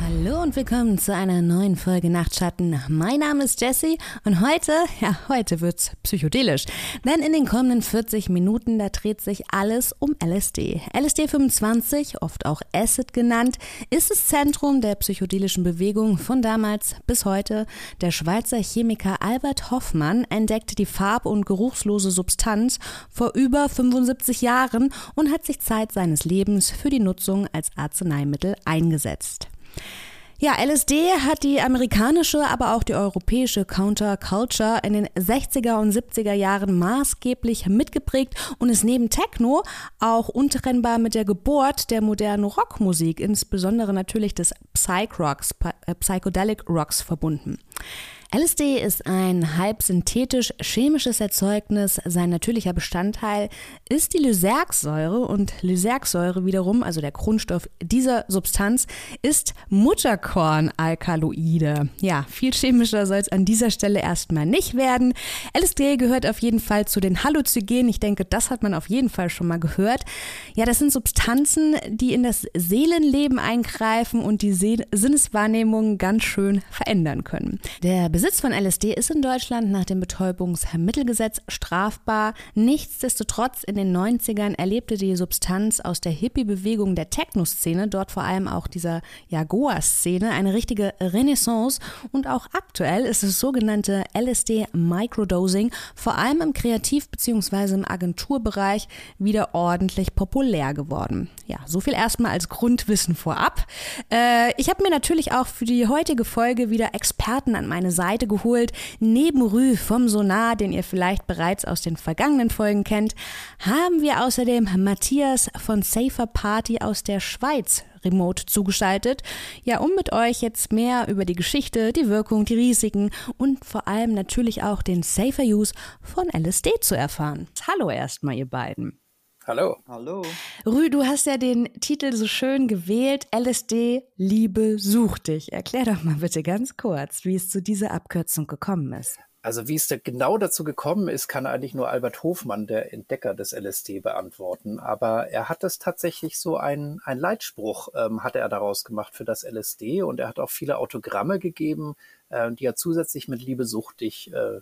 Hallo und willkommen zu einer neuen Folge Nachtschatten. Mein Name ist Jessie und heute, ja, heute wird's psychedelisch. Denn in den kommenden 40 Minuten, da dreht sich alles um LSD. LSD 25, oft auch Acid genannt, ist das Zentrum der psychedelischen Bewegung von damals bis heute. Der Schweizer Chemiker Albert Hoffmann entdeckte die farb- und geruchslose Substanz vor über 75 Jahren und hat sich Zeit seines Lebens für die Nutzung als Arzneimittel eingesetzt. Ja, LSD hat die amerikanische, aber auch die europäische Counterculture in den 60er und 70er Jahren maßgeblich mitgeprägt und ist neben Techno auch untrennbar mit der Geburt der modernen Rockmusik, insbesondere natürlich des Psych-Rocks, äh, Psychedelic Rocks verbunden. LSD ist ein halb synthetisch chemisches Erzeugnis. Sein natürlicher Bestandteil ist die Lysergsäure und Lysergsäure wiederum, also der Grundstoff dieser Substanz, ist Mutterkornalkaloide. Ja, viel chemischer soll es an dieser Stelle erstmal nicht werden. LSD gehört auf jeden Fall zu den Halluzygenen. Ich denke, das hat man auf jeden Fall schon mal gehört. Ja, das sind Substanzen, die in das Seelenleben eingreifen und die Sinneswahrnehmung ganz schön verändern können. Der Besitz von LSD ist in Deutschland nach dem Betäubungsmittelgesetz strafbar. Nichtsdestotrotz in den 90ern erlebte die Substanz aus der Hippie-Bewegung der Techno-Szene, dort vor allem auch dieser Jagoa-Szene, eine richtige Renaissance. Und auch aktuell ist das sogenannte LSD-Microdosing vor allem im Kreativ- bzw. im Agenturbereich wieder ordentlich populär geworden. Ja, so viel erstmal als Grundwissen vorab. Äh, ich habe mir natürlich auch für die heutige Folge wieder Experten an meine Seite Seite geholt. Neben Rü vom Sonar, den ihr vielleicht bereits aus den vergangenen Folgen kennt, haben wir außerdem Matthias von Safer Party aus der Schweiz remote zugeschaltet. Ja, um mit euch jetzt mehr über die Geschichte, die Wirkung, die Risiken und vor allem natürlich auch den Safer Use von LSD zu erfahren. Hallo erstmal, ihr beiden. Hallo. Hallo. Rü, du hast ja den Titel so schön gewählt, LSD, Liebe, such dich. Erklär doch mal bitte ganz kurz, wie es zu dieser Abkürzung gekommen ist. Also wie es da genau dazu gekommen ist, kann eigentlich nur Albert Hofmann, der Entdecker des LSD, beantworten. Aber er hat es tatsächlich so ein, ein Leitspruch, ähm, hat er daraus gemacht für das LSD. Und er hat auch viele Autogramme gegeben, äh, die er zusätzlich mit Liebe suchtig äh,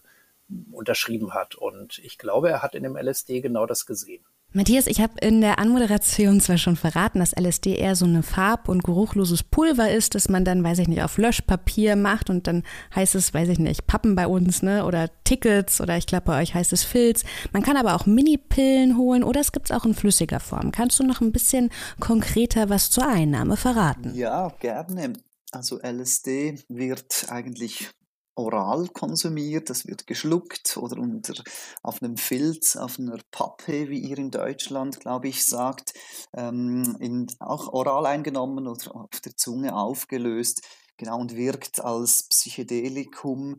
unterschrieben hat. Und ich glaube, er hat in dem LSD genau das gesehen. Matthias, ich habe in der Anmoderation zwar schon verraten, dass LSD eher so eine farb- und geruchloses Pulver ist, das man dann, weiß ich nicht, auf Löschpapier macht und dann heißt es, weiß ich nicht, Pappen bei uns, ne, oder Tickets oder ich glaube bei euch heißt es Filz. Man kann aber auch Mini-Pillen holen oder es gibt es auch in flüssiger Form. Kannst du noch ein bisschen konkreter was zur Einnahme verraten? Ja, gerne. Also LSD wird eigentlich oral konsumiert, das wird geschluckt oder unter, auf einem Filz, auf einer Pappe, wie ihr in Deutschland, glaube ich, sagt, ähm, in, auch oral eingenommen oder auf der Zunge aufgelöst. Genau, und wirkt als Psychedelikum,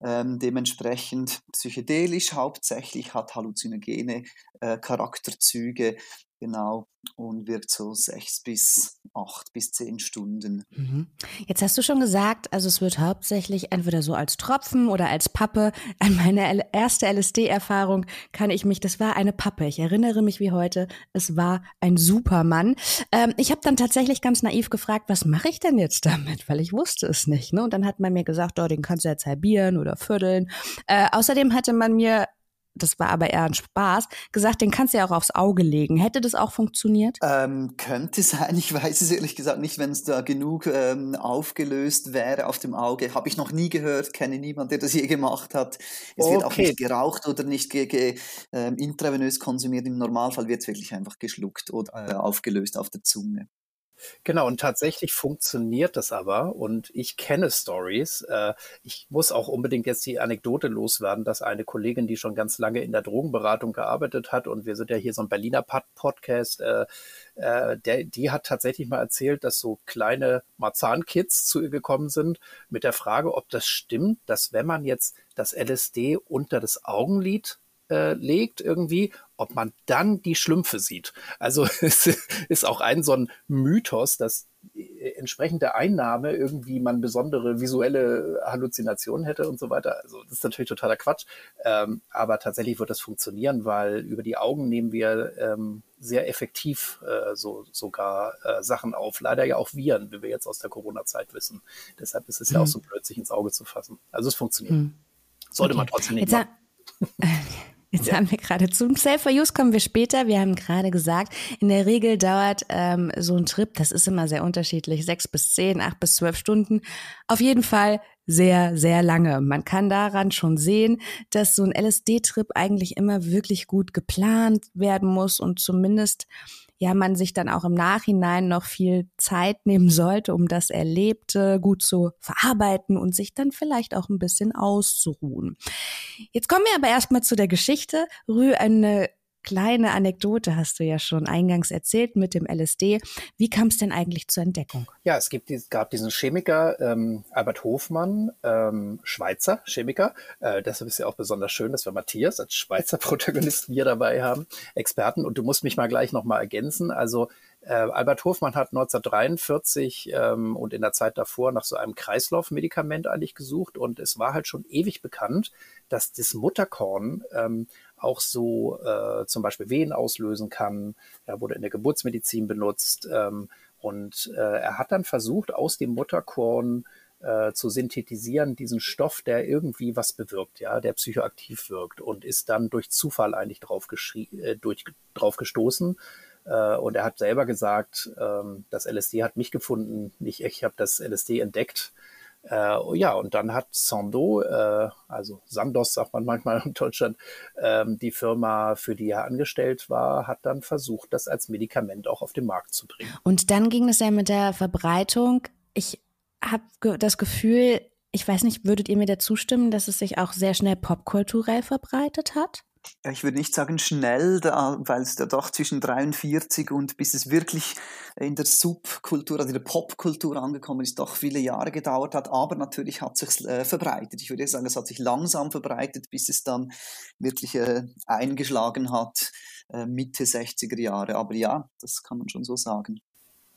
ähm, dementsprechend psychedelisch hauptsächlich, hat halluzinogene äh, Charakterzüge, Genau, und wirkt so sechs bis acht bis zehn Stunden. Mhm. Jetzt hast du schon gesagt, also es wird hauptsächlich entweder so als Tropfen oder als Pappe. An meine erste LSD-Erfahrung kann ich mich, das war eine Pappe. Ich erinnere mich wie heute, es war ein Supermann. Ähm, ich habe dann tatsächlich ganz naiv gefragt, was mache ich denn jetzt damit? Weil ich wusste es nicht. Ne? Und dann hat man mir gesagt, oh, den kannst du jetzt halbieren oder vierteln. Äh, außerdem hatte man mir das war aber eher ein Spaß, gesagt, den kannst du ja auch aufs Auge legen. Hätte das auch funktioniert? Ähm, könnte sein. Ich weiß es ehrlich gesagt nicht, wenn es da genug ähm, aufgelöst wäre auf dem Auge. Habe ich noch nie gehört, kenne niemand, der das je gemacht hat. Es okay. wird auch nicht geraucht oder nicht ge ge ähm, intravenös konsumiert. Im Normalfall wird es wirklich einfach geschluckt oder äh, aufgelöst auf der Zunge. Genau, und tatsächlich funktioniert das aber. Und ich kenne Stories. Äh, ich muss auch unbedingt jetzt die Anekdote loswerden, dass eine Kollegin, die schon ganz lange in der Drogenberatung gearbeitet hat, und wir sind ja hier so ein Berliner Podcast, äh, äh, die hat tatsächlich mal erzählt, dass so kleine Marzahn-Kids zu ihr gekommen sind mit der Frage, ob das stimmt, dass wenn man jetzt das LSD unter das Augenlid äh, legt irgendwie, ob man dann die Schlümpfe sieht. Also es ist auch ein so ein Mythos, dass entsprechende Einnahme irgendwie man besondere visuelle Halluzinationen hätte und so weiter. Also das ist natürlich totaler Quatsch. Ähm, aber tatsächlich wird das funktionieren, weil über die Augen nehmen wir ähm, sehr effektiv äh, so sogar äh, Sachen auf. Leider ja auch Viren, wie wir jetzt aus der Corona-Zeit wissen. Deshalb ist es mhm. ja auch mhm. so plötzlich ins Auge zu fassen. Also es funktioniert. Mhm. Sollte okay. man trotzdem nicht jetzt machen. Jetzt ja. haben wir gerade zum Self-for-Use kommen wir später. Wir haben gerade gesagt, in der Regel dauert ähm, so ein Trip, das ist immer sehr unterschiedlich, sechs bis zehn, acht bis zwölf Stunden. Auf jeden Fall sehr, sehr lange. Man kann daran schon sehen, dass so ein LSD-Trip eigentlich immer wirklich gut geplant werden muss und zumindest ja man sich dann auch im Nachhinein noch viel Zeit nehmen sollte, um das Erlebte gut zu verarbeiten und sich dann vielleicht auch ein bisschen auszuruhen. Jetzt kommen wir aber erstmal zu der Geschichte. Rü, eine kleine Anekdote hast du ja schon eingangs erzählt mit dem LSD. Wie kam es denn eigentlich zur Entdeckung? Ja, es gibt, gab diesen Chemiker ähm, Albert Hofmann, ähm, Schweizer Chemiker. Äh, deshalb ist ja auch besonders schön, dass wir Matthias als Schweizer Protagonisten hier dabei haben, Experten. Und du musst mich mal gleich nochmal ergänzen. Also äh, Albert Hofmann hat 1943 ähm, und in der Zeit davor nach so einem Kreislaufmedikament eigentlich gesucht und es war halt schon ewig bekannt, dass das Mutterkorn ähm, auch so äh, zum Beispiel Wehen auslösen kann. Er wurde in der Geburtsmedizin benutzt ähm, und äh, er hat dann versucht, aus dem Mutterkorn äh, zu synthetisieren, diesen Stoff, der irgendwie was bewirkt, ja, der psychoaktiv wirkt und ist dann durch Zufall eigentlich drauf, äh, durch, drauf gestoßen. Äh, und er hat selber gesagt, ähm, das LSD hat mich gefunden, nicht ich habe das LSD entdeckt. Äh, ja, und dann hat Sando, äh, also Sandos sagt man manchmal in Deutschland, ähm, die Firma, für die er angestellt war, hat dann versucht, das als Medikament auch auf den Markt zu bringen. Und dann ging es ja mit der Verbreitung. Ich habe ge das Gefühl, ich weiß nicht, würdet ihr mir da zustimmen, dass es sich auch sehr schnell popkulturell verbreitet hat? Ich würde nicht sagen schnell, weil es ja doch zwischen 43 und bis es wirklich in der Subkultur, also in der Popkultur angekommen ist, doch viele Jahre gedauert hat. Aber natürlich hat es sich äh, verbreitet. Ich würde sagen, es hat sich langsam verbreitet, bis es dann wirklich äh, eingeschlagen hat, äh, Mitte 60er Jahre. Aber ja, das kann man schon so sagen.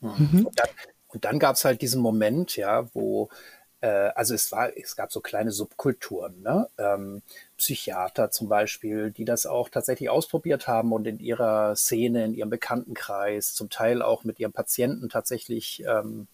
Mhm. Und dann, dann gab es halt diesen Moment, ja, wo äh, also es war, es gab so kleine Subkulturen, ne? Ähm, Psychiater zum Beispiel, die das auch tatsächlich ausprobiert haben und in ihrer Szene, in ihrem Bekanntenkreis, zum Teil auch mit ihren Patienten tatsächlich ähm,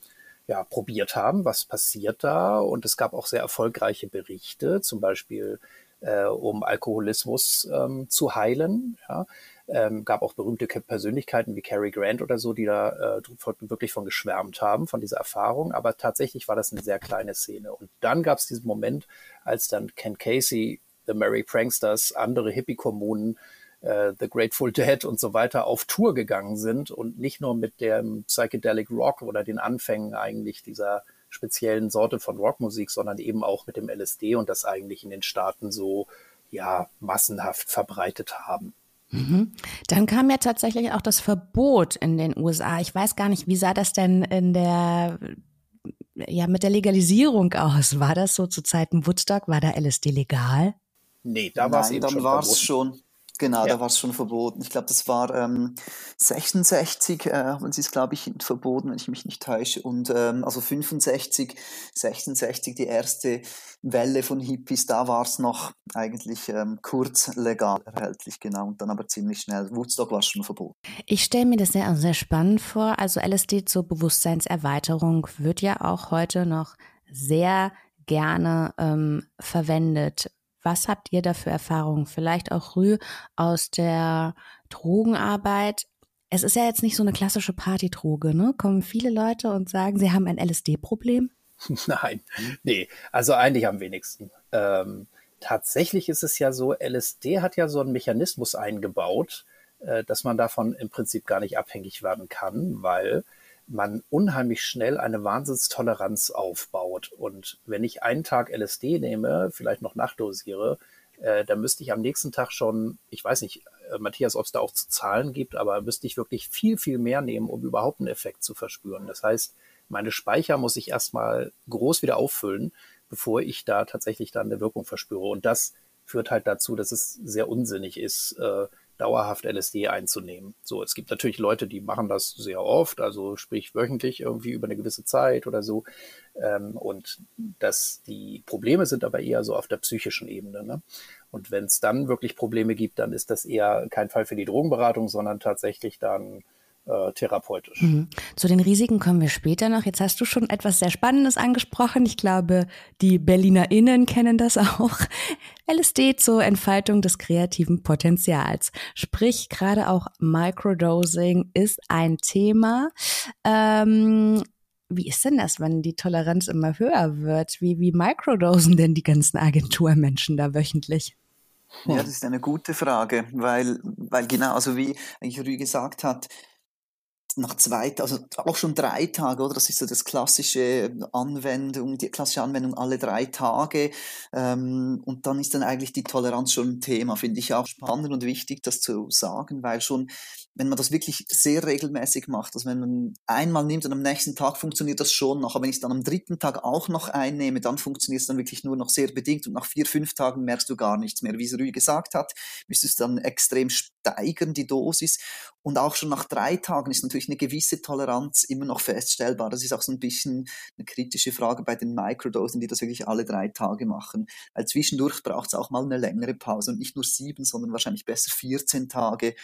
ja, probiert haben, was passiert da. Und es gab auch sehr erfolgreiche Berichte, zum Beispiel äh, um Alkoholismus ähm, zu heilen. Ja. Ähm, gab auch berühmte Persönlichkeiten wie Cary Grant oder so, die da äh, wirklich von geschwärmt haben, von dieser Erfahrung. Aber tatsächlich war das eine sehr kleine Szene. Und dann gab es diesen Moment, als dann Ken Casey, The Merry Pranksters, andere Hippie-Kommunen, äh, The Grateful Dead und so weiter auf Tour gegangen sind und nicht nur mit dem Psychedelic Rock oder den Anfängen eigentlich dieser speziellen Sorte von Rockmusik, sondern eben auch mit dem LSD und das eigentlich in den Staaten so ja massenhaft verbreitet haben. Mhm. Dann kam ja tatsächlich auch das Verbot in den USA. Ich weiß gar nicht, wie sah das denn in der ja mit der Legalisierung aus? War das so zu Zeiten Woodstock? War da LSD legal? Nee, da war es eben dann war es schon. Genau, ja. da war es schon verboten. Ich glaube, das war ähm, 66, äh, haben sie es, glaube ich, verboten, wenn ich mich nicht täusche. Und ähm, also 65, 66, die erste Welle von Hippies, da war es noch eigentlich ähm, kurz legal erhältlich, genau. Und dann aber ziemlich schnell. Woodstock war schon verboten. Ich stelle mir das sehr, sehr spannend vor. Also LSD zur Bewusstseinserweiterung wird ja auch heute noch sehr gerne ähm, verwendet. Was habt ihr da für Erfahrungen? Vielleicht auch Rü aus der Drogenarbeit. Es ist ja jetzt nicht so eine klassische Partydroge, ne? Kommen viele Leute und sagen, sie haben ein LSD-Problem? Nein, nee, also eigentlich am wenigsten. Ähm, tatsächlich ist es ja so, LSD hat ja so einen Mechanismus eingebaut, äh, dass man davon im Prinzip gar nicht abhängig werden kann, weil man unheimlich schnell eine Wahnsinnstoleranz aufbaut. Und wenn ich einen Tag LSD nehme, vielleicht noch nachdosiere, äh, dann müsste ich am nächsten Tag schon, ich weiß nicht, äh, Matthias, ob es da auch zu Zahlen gibt, aber müsste ich wirklich viel, viel mehr nehmen, um überhaupt einen Effekt zu verspüren. Das heißt, meine Speicher muss ich erstmal groß wieder auffüllen, bevor ich da tatsächlich dann eine Wirkung verspüre. Und das führt halt dazu, dass es sehr unsinnig ist, äh, dauerhaft LSD einzunehmen. So, es gibt natürlich Leute, die machen das sehr oft, also sprich wöchentlich irgendwie über eine gewisse Zeit oder so. Ähm, und dass die Probleme sind aber eher so auf der psychischen Ebene. Ne? Und wenn es dann wirklich Probleme gibt, dann ist das eher kein Fall für die Drogenberatung, sondern tatsächlich dann äh, therapeutisch. Mhm. Zu den Risiken kommen wir später noch. Jetzt hast du schon etwas sehr Spannendes angesprochen. Ich glaube, die BerlinerInnen kennen das auch. LSD zur Entfaltung des kreativen Potenzials. Sprich, gerade auch Microdosing ist ein Thema. Ähm, wie ist denn das, wenn die Toleranz immer höher wird? Wie, wie microdosen denn die ganzen Agenturmenschen da wöchentlich? Ja, das ist eine gute Frage, weil, weil genau, also wie eigentlich Rü gesagt hat, nach zwei, also auch schon drei Tage, oder? Das ist so das klassische Anwendung, die klassische Anwendung alle drei Tage. Ähm, und dann ist dann eigentlich die Toleranz schon ein Thema, finde ich auch spannend und wichtig, das zu sagen, weil schon wenn man das wirklich sehr regelmäßig macht, also wenn man einmal nimmt und am nächsten Tag funktioniert das schon noch, aber wenn ich es dann am dritten Tag auch noch einnehme, dann funktioniert es dann wirklich nur noch sehr bedingt und nach vier, fünf Tagen merkst du gar nichts mehr. Wie es Rui gesagt hat, müsstest du dann extrem steigern, die Dosis. Und auch schon nach drei Tagen ist natürlich eine gewisse Toleranz immer noch feststellbar. Das ist auch so ein bisschen eine kritische Frage bei den Microdosen, die das wirklich alle drei Tage machen. Weil zwischendurch braucht es auch mal eine längere Pause und nicht nur sieben, sondern wahrscheinlich besser 14 Tage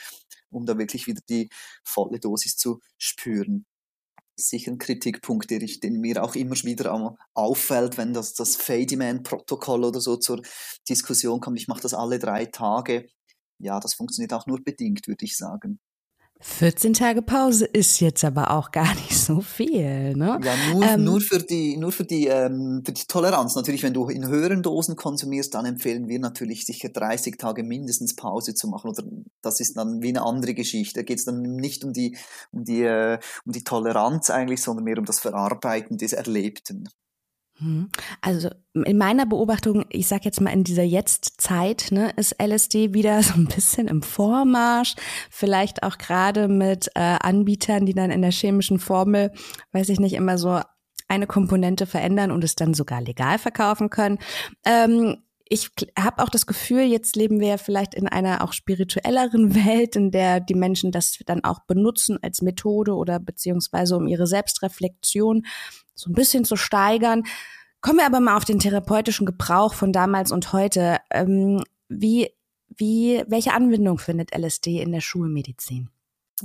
um da wirklich wieder die volle Dosis zu spüren. Sicher ein Kritikpunkt, der, ich, den mir auch immer wieder auffällt, wenn das, das Fadiman-Protokoll oder so zur Diskussion kommt. Ich mache das alle drei Tage. Ja, das funktioniert auch nur bedingt, würde ich sagen. 14 Tage Pause ist jetzt aber auch gar nicht so viel, ne? Ja, nur, ähm, nur für die, nur für die, ähm, für die Toleranz. Natürlich, wenn du in höheren Dosen konsumierst, dann empfehlen wir natürlich sicher 30 Tage mindestens Pause zu machen. Oder das ist dann wie eine andere Geschichte. Da geht es dann nicht um die, um die, äh, um die Toleranz eigentlich, sondern mehr um das Verarbeiten des Erlebten. Mhm. Also in meiner Beobachtung, ich sag jetzt mal in dieser Jetztzeit, ne, ist LSD wieder so ein bisschen im Vormarsch. Vielleicht auch gerade mit äh, Anbietern, die dann in der chemischen Formel, weiß ich nicht, immer so eine Komponente verändern und es dann sogar legal verkaufen können. Ähm, ich habe auch das Gefühl, jetzt leben wir ja vielleicht in einer auch spirituelleren Welt, in der die Menschen das dann auch benutzen als Methode oder beziehungsweise um ihre Selbstreflexion so ein bisschen zu steigern. Kommen wir aber mal auf den therapeutischen Gebrauch von damals und heute. Ähm, wie, wie, welche Anwendung findet LSD in der Schulmedizin?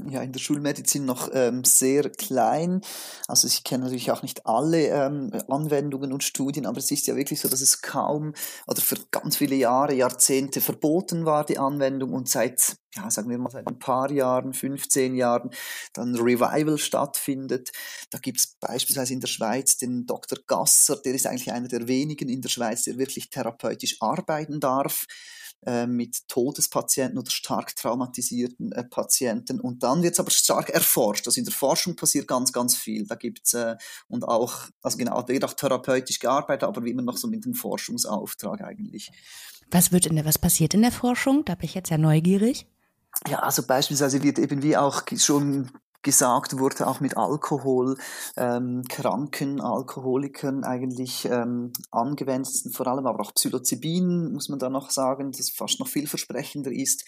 Ja in der Schulmedizin noch ähm, sehr klein. Also ich kenne natürlich auch nicht alle ähm, Anwendungen und Studien, aber es ist ja wirklich so, dass es kaum oder für ganz viele Jahre, Jahrzehnte verboten war, die Anwendung und seit, ja, sagen wir mal, seit ein paar Jahren, 15 Jahren, dann Revival stattfindet. Da gibt es beispielsweise in der Schweiz den Dr. Gasser, der ist eigentlich einer der wenigen in der Schweiz, der wirklich therapeutisch arbeiten darf. Äh, mit Todespatienten oder stark traumatisierten äh, Patienten. Und dann wird es aber stark erforscht. Also in der Forschung passiert ganz, ganz viel. Da gibt's äh, und auch, also genau, da wird auch therapeutisch gearbeitet, aber wie immer noch so mit dem Forschungsauftrag eigentlich. Was wird in der, was passiert in der Forschung? Da bin ich jetzt ja neugierig. Ja, also beispielsweise wird eben wie auch schon gesagt wurde, auch mit Alkohol, ähm, kranken Alkoholikern eigentlich ähm, angewendet, vor allem aber auch Psilocybin, muss man da noch sagen, das fast noch vielversprechender ist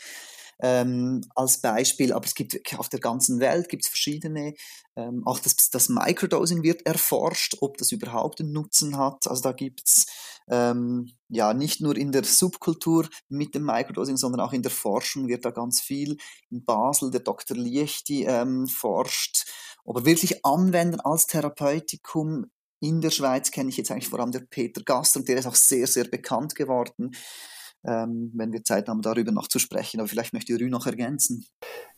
ähm, als Beispiel. Aber es gibt auf der ganzen Welt gibt es verschiedene. Ähm, auch das, das Microdosing wird erforscht, ob das überhaupt einen Nutzen hat. Also da gibt es ähm, ja nicht nur in der Subkultur mit dem Microdosing, sondern auch in der Forschung wird da ganz viel. In Basel der Dr. Liechti ähm, forscht, aber wirklich anwenden als Therapeutikum in der Schweiz kenne ich jetzt eigentlich vor allem der Peter Gaster und der ist auch sehr, sehr bekannt geworden ähm, wenn wir Zeit haben, darüber noch zu sprechen. Aber vielleicht möchte Rü noch ergänzen.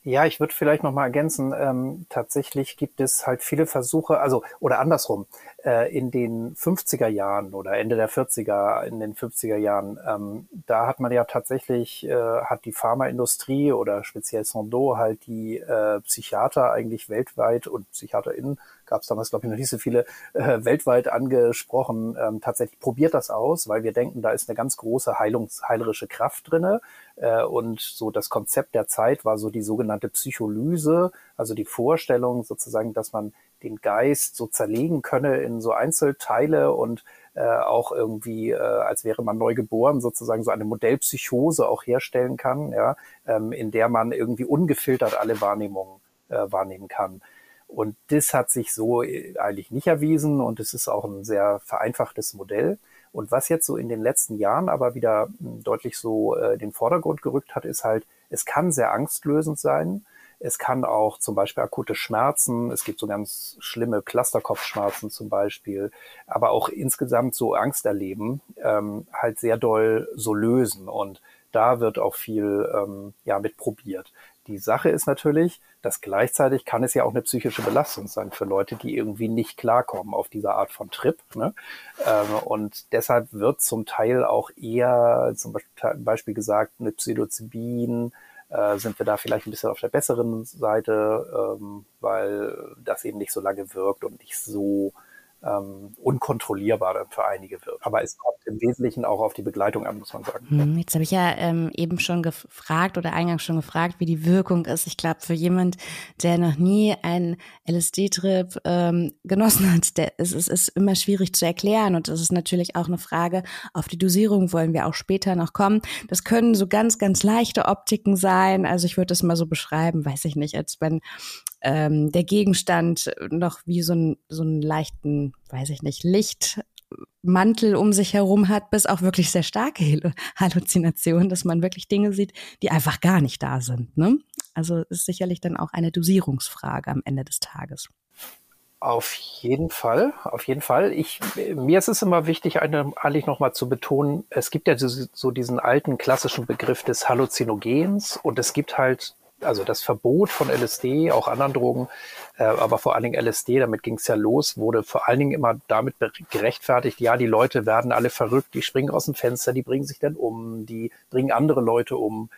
Ja, ich würde vielleicht noch mal ergänzen. Ähm, tatsächlich gibt es halt viele Versuche, also oder andersrum. Äh, in den 50er Jahren oder Ende der 40er, in den 50er Jahren, ähm, da hat man ja tatsächlich, äh, hat die Pharmaindustrie oder speziell Sandoz halt die äh, Psychiater eigentlich weltweit und PsychiaterInnen gab es damals, glaube ich, noch nicht so viele äh, weltweit angesprochen. Ähm, tatsächlich probiert das aus, weil wir denken, da ist eine ganz große Heilungs heilerische Kraft drinne. Äh, und so das Konzept der Zeit war so die sogenannte Psycholyse, also die Vorstellung sozusagen, dass man den Geist so zerlegen könne in so Einzelteile und äh, auch irgendwie, äh, als wäre man neu geboren, sozusagen so eine Modellpsychose auch herstellen kann, ja, ähm, in der man irgendwie ungefiltert alle Wahrnehmungen äh, wahrnehmen kann. Und das hat sich so äh, eigentlich nicht erwiesen und es ist auch ein sehr vereinfachtes Modell. Und was jetzt so in den letzten Jahren aber wieder hm, deutlich so äh, den Vordergrund gerückt hat, ist halt, es kann sehr angstlösend sein. Es kann auch zum Beispiel akute Schmerzen, es gibt so ganz schlimme Clusterkopfschmerzen zum Beispiel, aber auch insgesamt so Angst erleben, ähm, halt sehr doll so lösen. Und da wird auch viel ähm, ja, mit probiert. Die Sache ist natürlich, dass gleichzeitig kann es ja auch eine psychische Belastung sein für Leute, die irgendwie nicht klarkommen auf diese Art von Trip. Ne? Ähm, und deshalb wird zum Teil auch eher, zum Beispiel gesagt, eine Psilocybin, äh, sind wir da vielleicht ein bisschen auf der besseren Seite, ähm, weil das eben nicht so lange wirkt und nicht so ähm, unkontrollierbar für einige wird. Aber es kommt im Wesentlichen auch auf die Begleitung an, muss man sagen. Hm, jetzt habe ich ja ähm, eben schon gefragt oder eingangs schon gefragt, wie die Wirkung ist. Ich glaube, für jemand, der noch nie einen LSD-Trip ähm, genossen hat, der, es, es ist immer schwierig zu erklären. Und es ist natürlich auch eine Frage, auf die Dosierung wollen wir auch später noch kommen. Das können so ganz, ganz leichte Optiken sein. Also ich würde das mal so beschreiben, weiß ich nicht, als wenn ähm, der Gegenstand noch wie so, ein, so einen leichten, weiß ich nicht, Lichtmantel um sich herum hat, bis auch wirklich sehr starke Halluzinationen, dass man wirklich Dinge sieht, die einfach gar nicht da sind. Ne? Also ist sicherlich dann auch eine Dosierungsfrage am Ende des Tages. Auf jeden Fall, auf jeden Fall. Ich, mir ist es immer wichtig, eigentlich nochmal zu betonen, es gibt ja so, so diesen alten klassischen Begriff des Halluzinogens und es gibt halt also das Verbot von LSD, auch anderen Drogen, äh, aber vor allen Dingen LSD, damit ging es ja los, wurde vor allen Dingen immer damit gerechtfertigt, ja, die Leute werden alle verrückt, die springen aus dem Fenster, die bringen sich dann um, die bringen andere Leute um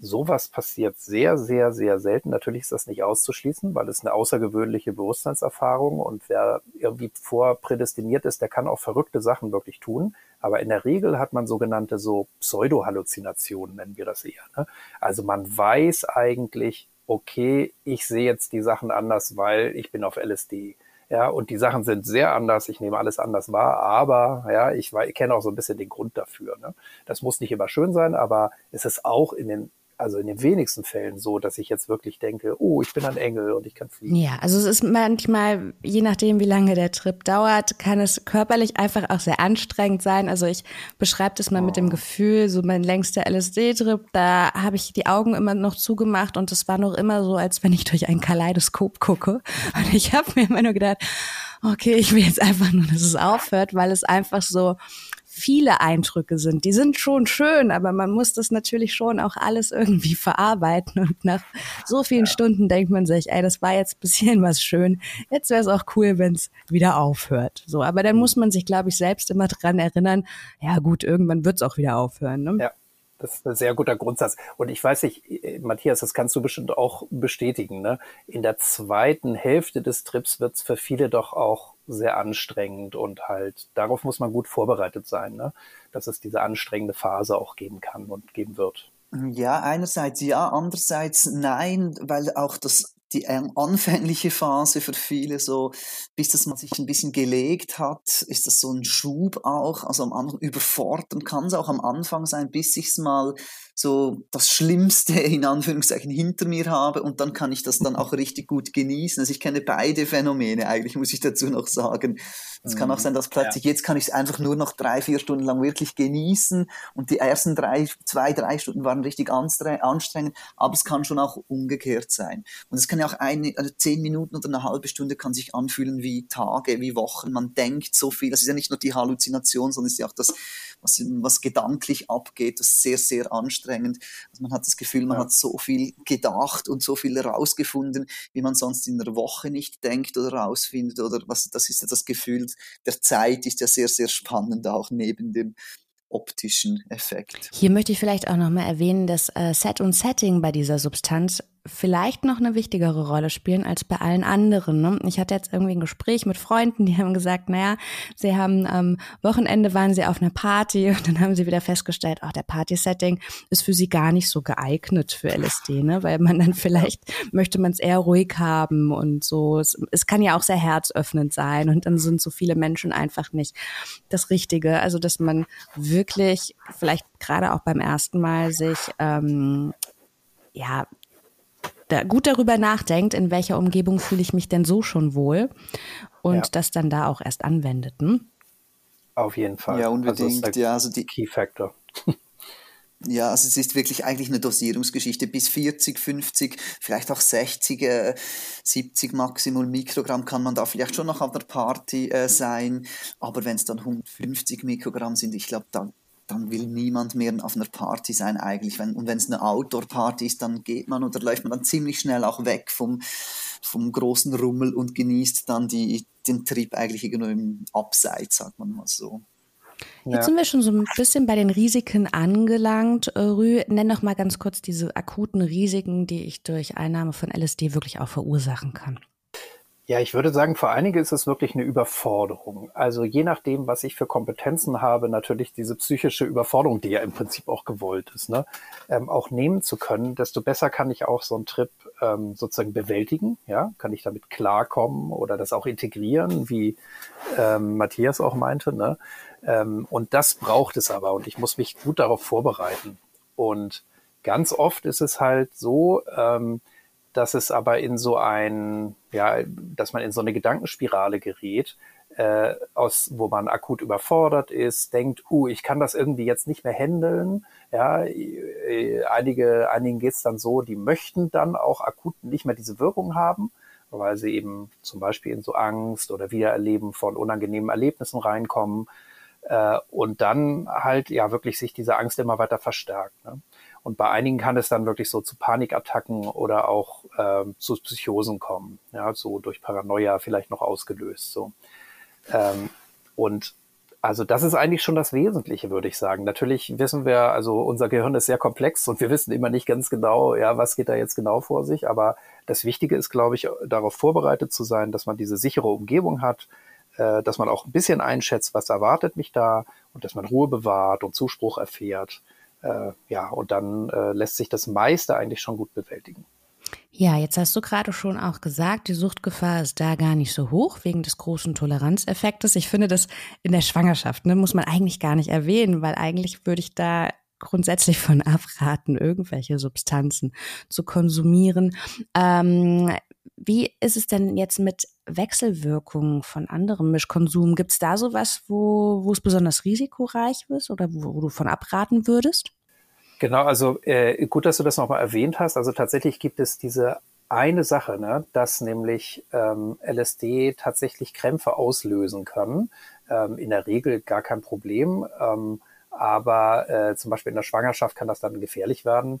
sowas passiert sehr, sehr, sehr selten. Natürlich ist das nicht auszuschließen, weil es eine außergewöhnliche Bewusstseinserfahrung und wer irgendwie vorprädestiniert ist, der kann auch verrückte Sachen wirklich tun. Aber in der Regel hat man sogenannte so Pseudo-Halluzinationen, nennen wir das eher. Ne? Also man weiß eigentlich, okay, ich sehe jetzt die Sachen anders, weil ich bin auf LSD. Ja, und die Sachen sind sehr anders. Ich nehme alles anders wahr, aber ja, ich, ich kenne auch so ein bisschen den Grund dafür. Ne? Das muss nicht immer schön sein, aber es ist auch in den also in den wenigsten Fällen so, dass ich jetzt wirklich denke, oh, ich bin ein Engel und ich kann fliegen. Ja, also es ist manchmal, je nachdem, wie lange der Trip dauert, kann es körperlich einfach auch sehr anstrengend sein. Also ich beschreibe das mal oh. mit dem oh. Gefühl, so mein längster LSD-Trip, da habe ich die Augen immer noch zugemacht und es war noch immer so, als wenn ich durch ein Kaleidoskop gucke. Und ich habe mir immer nur gedacht, okay, ich will jetzt einfach nur, dass es aufhört, weil es einfach so viele Eindrücke sind. Die sind schon schön, aber man muss das natürlich schon auch alles irgendwie verarbeiten. Und nach so vielen ja. Stunden denkt man sich, ey, das war jetzt ein bisschen was schön. Jetzt wäre es auch cool, wenn es wieder aufhört. So, aber dann muss man sich, glaube ich, selbst immer dran erinnern, ja gut, irgendwann wird es auch wieder aufhören. Ne? Ja. Das ist ein sehr guter Grundsatz. Und ich weiß nicht, Matthias, das kannst du bestimmt auch bestätigen. Ne? In der zweiten Hälfte des Trips wird es für viele doch auch sehr anstrengend und halt darauf muss man gut vorbereitet sein, ne? dass es diese anstrengende Phase auch geben kann und geben wird. Ja, einerseits ja, andererseits nein, weil auch das die anfängliche Phase für viele so, bis das man sich ein bisschen gelegt hat, ist das so ein Schub auch, also am Anfang überfordern kann es auch am Anfang sein, bis sich's mal so das Schlimmste in Anführungszeichen hinter mir habe und dann kann ich das dann auch richtig gut genießen. Also ich kenne beide Phänomene eigentlich, muss ich dazu noch sagen. Es kann auch mhm. sein, dass plötzlich ja. jetzt kann ich es einfach nur noch drei, vier Stunden lang wirklich genießen und die ersten drei, zwei, drei Stunden waren richtig anstrengend, aber es kann schon auch umgekehrt sein. Und es kann ja auch eine, also zehn Minuten oder eine halbe Stunde kann sich anfühlen wie Tage, wie Wochen. Man denkt so viel. Das ist ja nicht nur die Halluzination, sondern es ist ja auch das, was, was gedanklich abgeht. Das ist sehr, sehr anstrengend. Also man hat das Gefühl, man ja. hat so viel gedacht und so viel herausgefunden, wie man sonst in einer Woche nicht denkt oder herausfindet. Oder was, das ist ja das Gefühl der Zeit ist ja sehr, sehr spannend, auch neben dem optischen Effekt. Hier möchte ich vielleicht auch nochmal erwähnen, dass äh, Set und Setting bei dieser Substanz vielleicht noch eine wichtigere Rolle spielen als bei allen anderen. Ne? Ich hatte jetzt irgendwie ein Gespräch mit Freunden, die haben gesagt, naja, sie haben am Wochenende waren sie auf einer Party und dann haben sie wieder festgestellt, ach, der Party-Setting ist für sie gar nicht so geeignet für LSD, ne? weil man dann vielleicht möchte man es eher ruhig haben und so. Es, es kann ja auch sehr herzöffnend sein und dann sind so viele Menschen einfach nicht das Richtige. Also, dass man wirklich vielleicht gerade auch beim ersten Mal sich ähm, ja da gut darüber nachdenkt, in welcher Umgebung fühle ich mich denn so schon wohl und ja. das dann da auch erst anwendeten. Auf jeden Fall. Ja, unbedingt. Also ja, also die Key Factor. Ja, also es ist wirklich eigentlich eine Dosierungsgeschichte. Bis 40, 50, vielleicht auch 60, äh, 70 maximal Mikrogramm kann man da vielleicht schon noch auf der Party äh, sein. Aber wenn es dann 150 Mikrogramm sind, ich glaube, dann dann will niemand mehr auf einer Party sein eigentlich. Wenn, und wenn es eine Outdoor-Party ist, dann geht man oder läuft man dann ziemlich schnell auch weg vom, vom großen Rummel und genießt dann die, den Trip eigentlich irgendwo im Abseits, sagt man mal so. Jetzt ja. sind wir schon so ein bisschen bei den Risiken angelangt. Äh, Rü, nenn doch mal ganz kurz diese akuten Risiken, die ich durch Einnahme von LSD wirklich auch verursachen kann. Ja, ich würde sagen, für einige ist es wirklich eine Überforderung. Also je nachdem, was ich für Kompetenzen habe, natürlich diese psychische Überforderung, die ja im Prinzip auch gewollt ist, ne, ähm, auch nehmen zu können, desto besser kann ich auch so einen Trip ähm, sozusagen bewältigen. Ja, kann ich damit klarkommen oder das auch integrieren, wie ähm, Matthias auch meinte. Ne? Ähm, und das braucht es aber und ich muss mich gut darauf vorbereiten. Und ganz oft ist es halt so, ähm, dass es aber in so ein, ja, dass man in so eine Gedankenspirale gerät, äh, aus, wo man akut überfordert ist, denkt, uh, ich kann das irgendwie jetzt nicht mehr handeln. Ja, äh, einige, einigen geht's dann so, die möchten dann auch akut nicht mehr diese Wirkung haben, weil sie eben zum Beispiel in so Angst oder Wiedererleben von unangenehmen Erlebnissen reinkommen äh, und dann halt ja wirklich sich diese Angst immer weiter verstärkt. Ne? Und bei einigen kann es dann wirklich so zu Panikattacken oder auch ähm, zu Psychosen kommen, ja, so durch Paranoia vielleicht noch ausgelöst. So. Ähm, und also das ist eigentlich schon das Wesentliche, würde ich sagen. Natürlich wissen wir, also unser Gehirn ist sehr komplex und wir wissen immer nicht ganz genau, ja, was geht da jetzt genau vor sich. Aber das Wichtige ist, glaube ich, darauf vorbereitet zu sein, dass man diese sichere Umgebung hat, äh, dass man auch ein bisschen einschätzt, was erwartet mich da und dass man Ruhe bewahrt und Zuspruch erfährt äh, ja, und dann äh, lässt sich das meiste eigentlich schon gut bewältigen. Ja, jetzt hast du gerade schon auch gesagt, die Suchtgefahr ist da gar nicht so hoch wegen des großen Toleranzeffektes. Ich finde das in der Schwangerschaft, ne, muss man eigentlich gar nicht erwähnen, weil eigentlich würde ich da grundsätzlich von abraten, irgendwelche Substanzen zu konsumieren. Ähm, wie ist es denn jetzt mit Wechselwirkungen von anderem Mischkonsum? Gibt es da sowas, wo, wo es besonders risikoreich ist oder wo, wo du von abraten würdest? Genau, also äh, gut, dass du das nochmal erwähnt hast. Also tatsächlich gibt es diese eine Sache, ne, dass nämlich ähm, LSD tatsächlich Krämpfe auslösen kann. Ähm, in der Regel gar kein Problem, ähm, aber äh, zum Beispiel in der Schwangerschaft kann das dann gefährlich werden.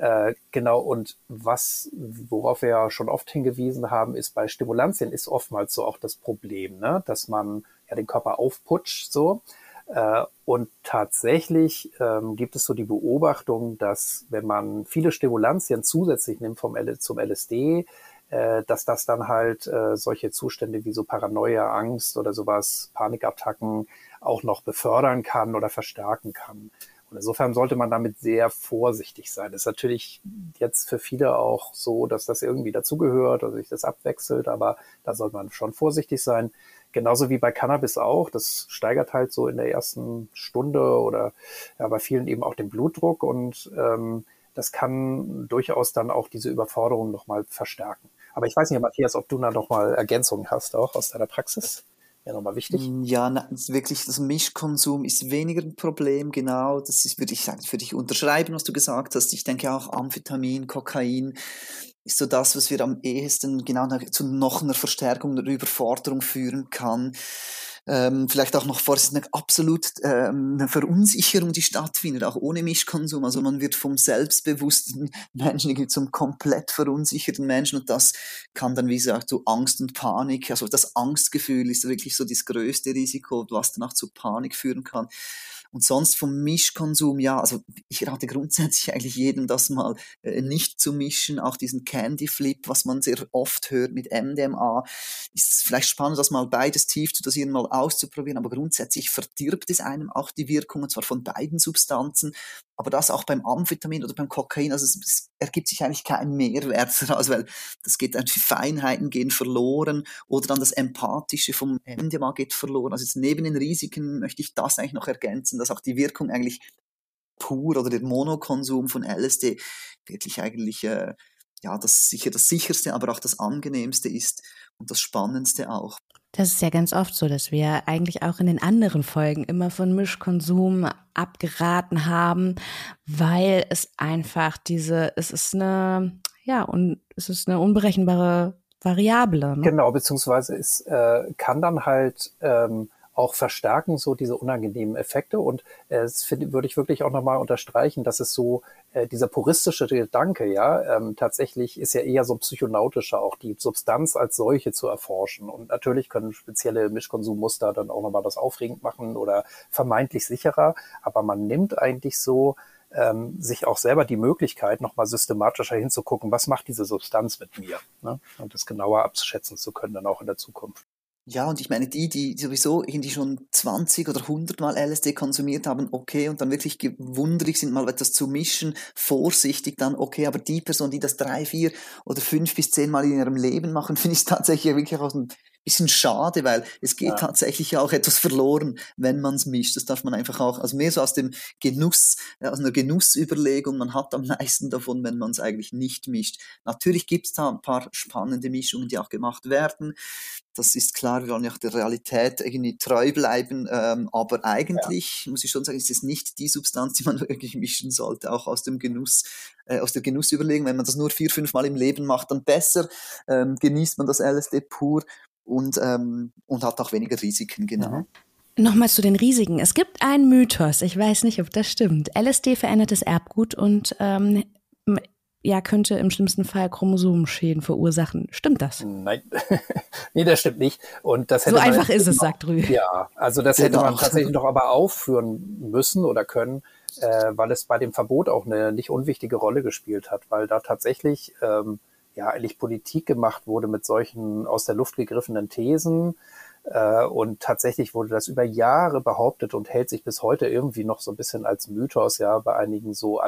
Äh, genau, und was, worauf wir ja schon oft hingewiesen haben, ist bei Stimulantien ist oftmals so auch das Problem, ne? dass man ja den Körper aufputscht so. Äh, und tatsächlich ähm, gibt es so die Beobachtung, dass wenn man viele Stimulantien zusätzlich nimmt vom L zum LSD, äh, dass das dann halt äh, solche Zustände wie so Paranoia, Angst oder sowas, Panikattacken auch noch befördern kann oder verstärken kann. Und insofern sollte man damit sehr vorsichtig sein. Das ist natürlich jetzt für viele auch so, dass das irgendwie dazugehört oder sich das abwechselt, aber da sollte man schon vorsichtig sein. Genauso wie bei Cannabis auch. Das steigert halt so in der ersten Stunde oder ja, bei vielen eben auch den Blutdruck und ähm, das kann durchaus dann auch diese Überforderung nochmal verstärken. Aber ich weiß nicht, Matthias, ob du da nochmal Ergänzungen hast, auch aus deiner Praxis ja nochmal wichtig. Mm, ja, na, wirklich, das Mischkonsum ist weniger ein Problem, genau. Das ist, würde ich sagen, für dich unterschreiben, was du gesagt hast. Ich denke auch Amphetamin, Kokain ist so das, was wir am ehesten genau zu noch einer Verstärkung der Überforderung führen kann ähm, vielleicht auch noch vor, es ist eine absolut ähm, eine Verunsicherung, die stattfindet, auch ohne Mischkonsum. Also man wird vom selbstbewussten Menschen zum komplett verunsicherten Menschen und das kann dann, wie gesagt, zu Angst und Panik, also das Angstgefühl ist wirklich so das größte Risiko, was dann auch zu Panik führen kann. Und sonst vom Mischkonsum, ja, also ich rate grundsätzlich eigentlich jedem, das mal äh, nicht zu mischen. Auch diesen Candy Flip, was man sehr oft hört mit MDMA, ist vielleicht spannend, das mal beides tief zu dosieren, mal auszuprobieren. Aber grundsätzlich verdirbt es einem auch die Wirkung, und zwar von beiden Substanzen. Aber das auch beim Amphetamin oder beim Kokain, also es, es ergibt sich eigentlich kein Mehrwert daraus, weil das geht, die Feinheiten gehen verloren oder dann das Empathische vom MDMA geht verloren. Also jetzt neben den Risiken möchte ich das eigentlich noch ergänzen, dass auch die Wirkung eigentlich pur oder der Monokonsum von LSD wirklich eigentlich äh, ja das sicher das sicherste, aber auch das angenehmste ist und das spannendste auch. Das ist ja ganz oft so, dass wir eigentlich auch in den anderen Folgen immer von Mischkonsum abgeraten haben, weil es einfach diese, es ist eine, ja, und es ist eine unberechenbare Variable. Ne? Genau, beziehungsweise es äh, kann dann halt ähm, auch verstärken, so diese unangenehmen Effekte. Und äh, das find, würde ich wirklich auch nochmal unterstreichen, dass es so äh, dieser puristische Gedanke, ja, ähm, tatsächlich ist ja eher so psychonautischer, auch die Substanz als solche zu erforschen. Und natürlich können spezielle Mischkonsummuster dann auch nochmal das aufregend machen oder vermeintlich sicherer. Aber man nimmt eigentlich so ähm, sich auch selber die Möglichkeit, nochmal systematischer hinzugucken, was macht diese Substanz mit mir? Ne? Und das genauer abschätzen zu können, dann auch in der Zukunft. Ja, und ich meine, die, die sowieso irgendwie schon 20 oder 100 Mal LSD konsumiert haben, okay, und dann wirklich gewundrig sind, mal etwas zu mischen, vorsichtig dann, okay, aber die Person, die das drei, vier oder fünf bis zehn Mal in ihrem Leben machen, finde ich tatsächlich wirklich aus dem bisschen schade, weil es geht ja. tatsächlich auch etwas verloren, wenn man es mischt. Das darf man einfach auch, also mehr so aus dem Genuss, aus einer Genussüberlegung, man hat am meisten davon, wenn man es eigentlich nicht mischt. Natürlich gibt es da ein paar spannende Mischungen, die auch gemacht werden. Das ist klar, wir wollen ja auch der Realität irgendwie treu bleiben, ähm, aber eigentlich ja. muss ich schon sagen, ist es nicht die Substanz, die man wirklich mischen sollte, auch aus dem Genuss, äh, aus der Genussüberlegung. Wenn man das nur vier, fünf Mal im Leben macht, dann besser ähm, genießt man das LSD pur und, ähm, und hat auch weniger Risiken, genau. Mhm. Nochmal zu den Risiken. Es gibt einen Mythos, ich weiß nicht, ob das stimmt. LSD verändert das Erbgut und ähm, ja, könnte im schlimmsten Fall Chromosomenschäden verursachen. Stimmt das? Nein, nee, das stimmt nicht. Und das hätte so einfach ist es, sagt Rü. Ja, also das hätte man tatsächlich noch aber aufführen müssen oder können, äh, weil es bei dem Verbot auch eine nicht unwichtige Rolle gespielt hat, weil da tatsächlich ähm, ja eigentlich Politik gemacht wurde mit solchen aus der Luft gegriffenen Thesen. Äh, und tatsächlich wurde das über Jahre behauptet und hält sich bis heute irgendwie noch so ein bisschen als Mythos, ja, bei einigen so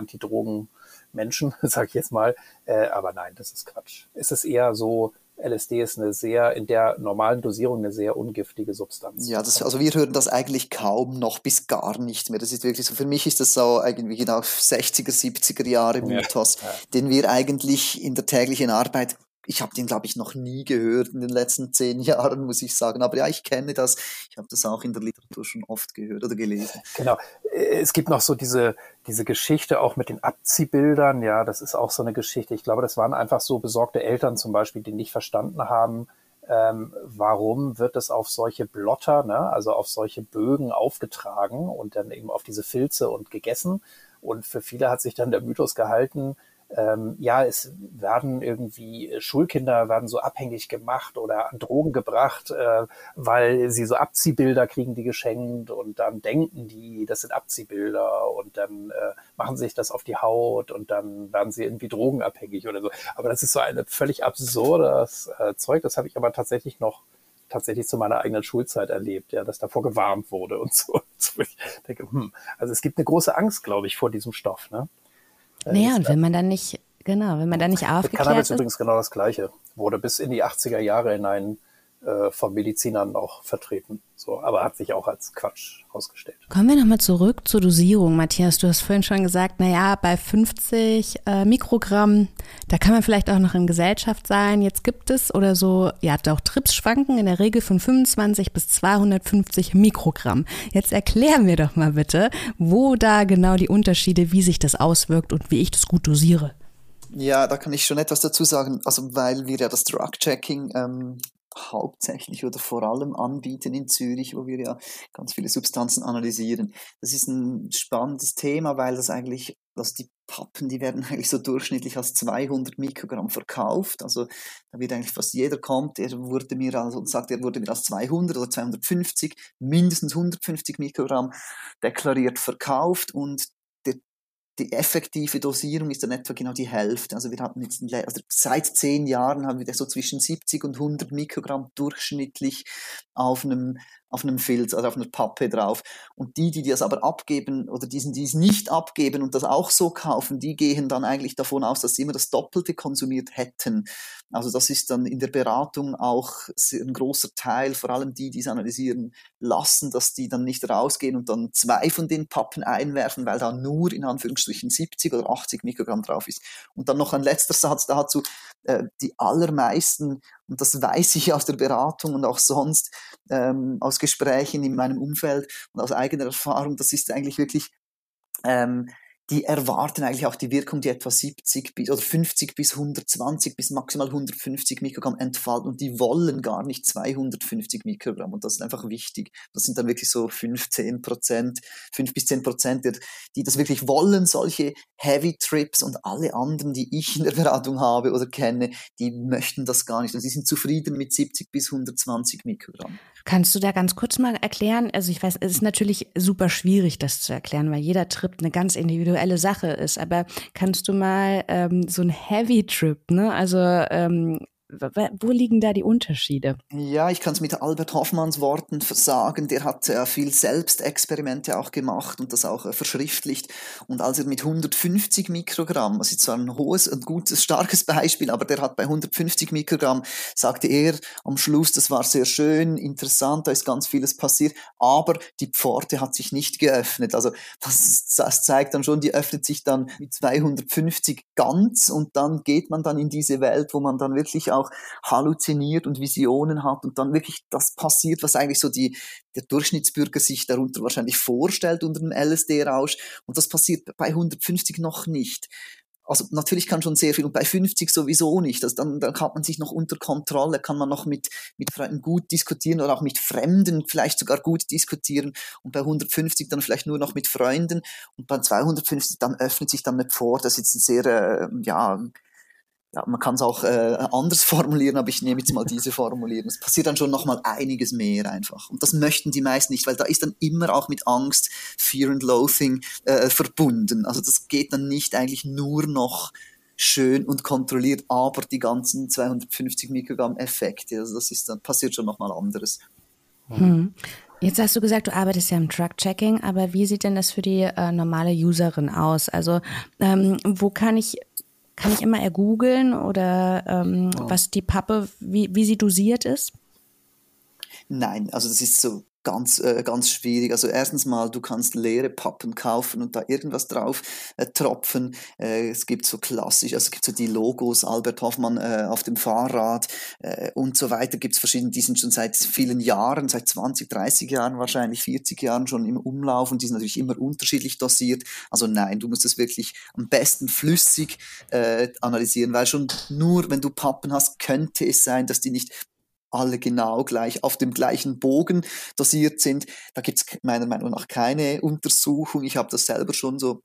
Antidrogen-Menschen, sag ich jetzt mal. Äh, aber nein, das ist Quatsch. Es ist eher so, LSD ist eine sehr, in der normalen Dosierung eine sehr ungiftige Substanz. Ja, das, also wir hören das eigentlich kaum noch bis gar nicht mehr. Das ist wirklich so, für mich ist das so irgendwie genau 60er, 70er Jahre Mythos, ja. den wir eigentlich in der täglichen Arbeit ich habe den, glaube ich, noch nie gehört in den letzten zehn Jahren, muss ich sagen. Aber ja, ich kenne das. Ich habe das auch in der Literatur schon oft gehört oder gelesen. Genau. Es gibt noch so diese, diese Geschichte auch mit den Abziehbildern. Ja, das ist auch so eine Geschichte. Ich glaube, das waren einfach so besorgte Eltern zum Beispiel, die nicht verstanden haben, ähm, warum wird es auf solche Blotter, ne, also auf solche Bögen aufgetragen und dann eben auf diese Filze und gegessen. Und für viele hat sich dann der Mythos gehalten, ähm, ja, es werden irgendwie Schulkinder werden so abhängig gemacht oder an Drogen gebracht, äh, weil sie so Abziehbilder kriegen, die geschenkt und dann denken die, das sind Abziehbilder und dann äh, machen sich das auf die Haut und dann werden sie irgendwie drogenabhängig oder so. Aber das ist so ein völlig absurdes äh, Zeug. Das habe ich aber tatsächlich noch tatsächlich zu meiner eigenen Schulzeit erlebt, ja, dass davor gewarnt wurde und so. Ich denke, hm, also es gibt eine große Angst, glaube ich, vor diesem Stoff. Ne? Naja, und wenn man dann nicht, genau, wenn man dann nicht aufgeklärt Cannabis ist. übrigens genau das Gleiche. Wurde bis in die 80er Jahre hinein äh, von Medizinern auch vertreten. So, aber hat sich auch als Quatsch herausgestellt. Kommen wir nochmal zurück zur Dosierung, Matthias. Du hast vorhin schon gesagt, na ja, bei 50 äh, Mikrogramm, da kann man vielleicht auch noch in Gesellschaft sein. Jetzt gibt es oder so, ja, auch Trips schwanken in der Regel von 25 bis 250 Mikrogramm. Jetzt erklär mir doch mal bitte, wo da genau die Unterschiede, wie sich das auswirkt und wie ich das gut dosiere. Ja, da kann ich schon etwas dazu sagen. Also weil wir ja das Drug-Checking ähm, hauptsächlich oder vor allem anbieten in Zürich, wo wir ja ganz viele Substanzen analysieren. Das ist ein spannendes Thema, weil das eigentlich also die Pappen, die werden eigentlich so durchschnittlich als 200 Mikrogramm verkauft. Also da wird eigentlich fast jeder kommt, der wurde mir also sagt, er wurde mir als 200 oder 250, mindestens 150 Mikrogramm deklariert verkauft und die effektive Dosierung ist dann etwa genau die Hälfte. Also wir hatten jetzt also seit zehn Jahren haben wir so zwischen 70 und 100 Mikrogramm durchschnittlich auf einem auf einem Filz, also auf einer Pappe drauf. Und die, die das aber abgeben oder diesen, die es nicht abgeben und das auch so kaufen, die gehen dann eigentlich davon aus, dass sie immer das Doppelte konsumiert hätten. Also das ist dann in der Beratung auch ein großer Teil, vor allem die, die es analysieren lassen, dass die dann nicht rausgehen und dann zwei von den Pappen einwerfen, weil da nur in Anführungsstrichen 70 oder 80 Mikrogramm drauf ist. Und dann noch ein letzter Satz dazu, äh, die allermeisten und das weiß ich aus der Beratung und auch sonst ähm, aus Gesprächen in meinem Umfeld und aus eigener Erfahrung, das ist eigentlich wirklich ähm, die erwarten eigentlich auch die Wirkung, die etwa 70 bis, oder 50 bis 120 bis maximal 150 Mikrogramm entfalten und die wollen gar nicht 250 Mikrogramm und das ist einfach wichtig. Das sind dann wirklich so 15 Prozent, 5 bis 10 Prozent, die das wirklich wollen, solche Heavy Trips und alle anderen, die ich in der Beratung habe oder kenne, die möchten das gar nicht und sie sind zufrieden mit 70 bis 120 Mikrogramm. Kannst du da ganz kurz mal erklären? Also ich weiß, es ist natürlich super schwierig, das zu erklären, weil jeder Trip eine ganz individuelle Sache ist. Aber kannst du mal ähm, so ein Heavy Trip, ne? Also ähm, wo liegen da die Unterschiede? Ja, ich kann es mit Albert Hoffmanns Worten sagen. Der hat äh, viel Selbstexperimente auch gemacht und das auch äh, verschriftlicht. Und als er mit 150 Mikrogramm, das ist zwar ein hohes und gutes, starkes Beispiel, aber der hat bei 150 Mikrogramm, sagte er am Schluss, das war sehr schön, interessant, da ist ganz vieles passiert, aber die Pforte hat sich nicht geöffnet. Also das, das zeigt dann schon, die öffnet sich dann mit 250 ganz und dann geht man dann in diese Welt, wo man dann wirklich auch auch halluziniert und Visionen hat und dann wirklich das passiert, was eigentlich so die, der Durchschnittsbürger sich darunter wahrscheinlich vorstellt unter einem LSD-Rausch. Und das passiert bei 150 noch nicht. Also natürlich kann schon sehr viel und bei 50 sowieso nicht. Also dann, dann hat man sich noch unter Kontrolle, kann man noch mit, mit Freunden gut diskutieren oder auch mit Fremden vielleicht sogar gut diskutieren und bei 150 dann vielleicht nur noch mit Freunden und bei 250 dann öffnet sich dann nicht vor. Das ist jetzt ein sehr, äh, ja, ja, man kann es auch äh, anders formulieren, aber ich nehme jetzt mal diese Formulierung. Es passiert dann schon noch mal einiges mehr einfach. Und das möchten die meisten nicht, weil da ist dann immer auch mit Angst, Fear and Loathing äh, verbunden. Also das geht dann nicht eigentlich nur noch schön und kontrolliert, aber die ganzen 250 Mikrogramm Effekte, also das ist dann passiert schon noch mal anderes. Hm. Jetzt hast du gesagt, du arbeitest ja im Truck-Checking, aber wie sieht denn das für die äh, normale Userin aus? Also ähm, wo kann ich kann ich immer ergoogeln oder ähm, oh. was die Pappe, wie, wie sie dosiert ist? Nein, also das ist so ganz, äh, ganz schwierig. Also erstens mal, du kannst leere Pappen kaufen und da irgendwas drauf äh, tropfen. Äh, es gibt so klassisch, also es gibt so die Logos, Albert Hoffmann äh, auf dem Fahrrad äh, und so weiter. Gibt es verschiedene, die sind schon seit vielen Jahren, seit 20, 30 Jahren wahrscheinlich, 40 Jahren schon im Umlauf und die sind natürlich immer unterschiedlich dosiert. Also nein, du musst es wirklich am besten flüssig äh, analysieren, weil schon nur, wenn du Pappen hast, könnte es sein, dass die nicht alle genau gleich auf dem gleichen Bogen dosiert sind. Da gibt es meiner Meinung nach keine Untersuchung. Ich habe das selber schon so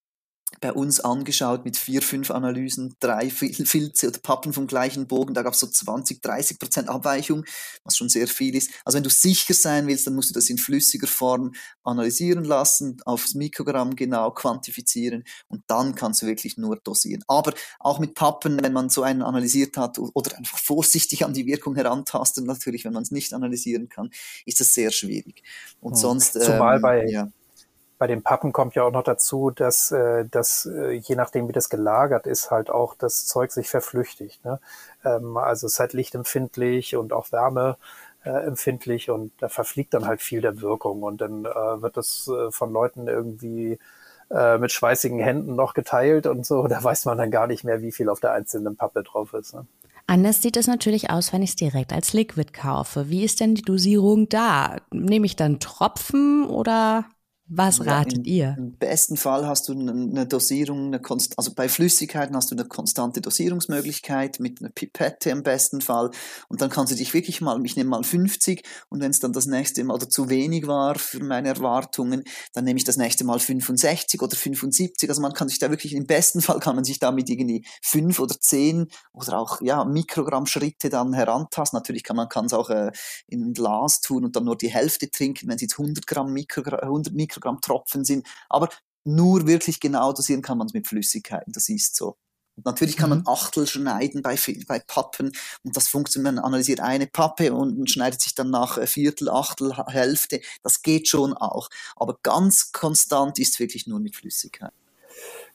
bei uns angeschaut mit vier, fünf Analysen, drei Filze oder Pappen vom gleichen Bogen. Da gab es so 20, 30 Prozent Abweichung, was schon sehr viel ist. Also wenn du sicher sein willst, dann musst du das in flüssiger Form analysieren lassen, aufs Mikrogramm genau quantifizieren und dann kannst du wirklich nur dosieren. Aber auch mit Pappen, wenn man so einen analysiert hat oder einfach vorsichtig an die Wirkung herantasten, natürlich, wenn man es nicht analysieren kann, ist das sehr schwierig. Und ja. sonst. Zumal ähm, bei, ja bei den Pappen kommt ja auch noch dazu, dass, äh, dass äh, je nachdem, wie das gelagert ist, halt auch das Zeug sich verflüchtigt. Ne? Ähm, also es ist halt lichtempfindlich und auch Wärme äh, empfindlich und da verfliegt dann halt viel der Wirkung und dann äh, wird das äh, von Leuten irgendwie äh, mit schweißigen Händen noch geteilt und so. Da weiß man dann gar nicht mehr, wie viel auf der einzelnen Pappe drauf ist. Ne? Anders sieht es natürlich aus, wenn ich es direkt als Liquid kaufe. Wie ist denn die Dosierung da? Nehme ich dann Tropfen oder Was ratet ja, im, ihr? Im besten Fall hast du eine Dosierung, eine Konst also bei Flüssigkeiten hast du eine konstante Dosierungsmöglichkeit mit einer Pipette im besten Fall. Und dann kannst du dich wirklich mal, ich nehme mal 50 und wenn es dann das nächste Mal oder zu wenig war für meine Erwartungen, dann nehme ich das nächste Mal 65 oder 75. Also man kann sich da wirklich, im besten Fall kann man sich damit irgendwie fünf oder zehn oder auch ja, Mikrogramm Schritte dann herantasten. Natürlich kann man es auch äh, in ein Glas tun und dann nur die Hälfte trinken, wenn es jetzt 100 Gramm Mikrogramm, 100 Mikrogramm Mikrogramm Tropfen sind. Aber nur wirklich genau dosieren kann man es mit Flüssigkeiten. Das ist so. Und natürlich kann man mhm. Achtel schneiden bei, bei Pappen und das funktioniert. Man analysiert eine Pappe und schneidet sich dann nach äh, Viertel, Achtel, Hälfte. Das geht schon auch. Aber ganz konstant ist wirklich nur mit Flüssigkeit.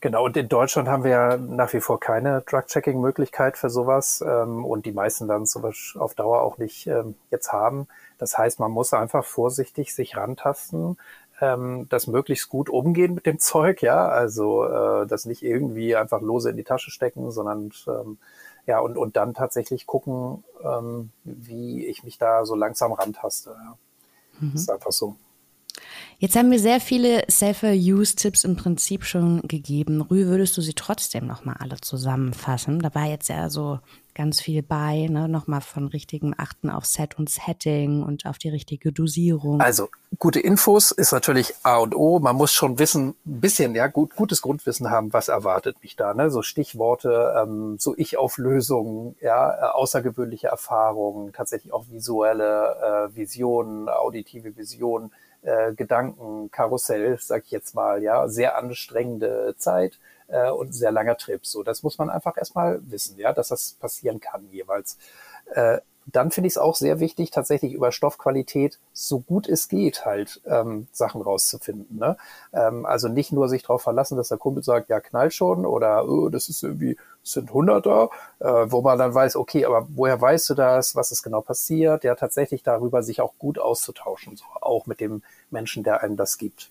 Genau, und in Deutschland haben wir ja nach wie vor keine Drug-Checking-Möglichkeit für sowas ähm, und die meisten werden sowas auf Dauer auch nicht ähm, jetzt haben. Das heißt, man muss einfach vorsichtig sich rantasten ähm, das möglichst gut umgehen mit dem Zeug, ja, also äh, das nicht irgendwie einfach lose in die Tasche stecken, sondern ähm, ja, und, und dann tatsächlich gucken, ähm, wie ich mich da so langsam rantaste. Ja. Mhm. Das ist einfach so. Jetzt haben wir sehr viele Safer-Use-Tipps im Prinzip schon gegeben. Rü, würdest du sie trotzdem nochmal alle zusammenfassen? Da war jetzt ja so ganz viel bei, ne? nochmal von richtigem Achten auf Set und Setting und auf die richtige Dosierung. Also gute Infos ist natürlich A und O. Man muss schon wissen, ein bisschen, ja, gut, gutes Grundwissen haben, was erwartet mich da. Ne? So Stichworte, ähm, so Ich-Auflösungen, ja, äh, außergewöhnliche Erfahrungen, tatsächlich auch visuelle äh, Visionen, auditive Visionen, äh, Gedankenkarussell, sag ich jetzt mal, ja, sehr anstrengende Zeit äh, und sehr langer Trip. So, das muss man einfach erstmal wissen, ja, dass das passieren kann jeweils. Äh, dann finde ich es auch sehr wichtig, tatsächlich über Stoffqualität so gut es geht halt ähm, Sachen rauszufinden. Ne? Ähm, also nicht nur sich darauf verlassen, dass der Kumpel sagt, ja knall schon oder oh, das ist irgendwie sind Hunderter, äh, wo man dann weiß, okay, aber woher weißt du das, was ist genau passiert? Ja, tatsächlich darüber sich auch gut auszutauschen, so auch mit dem Menschen, der einem das gibt.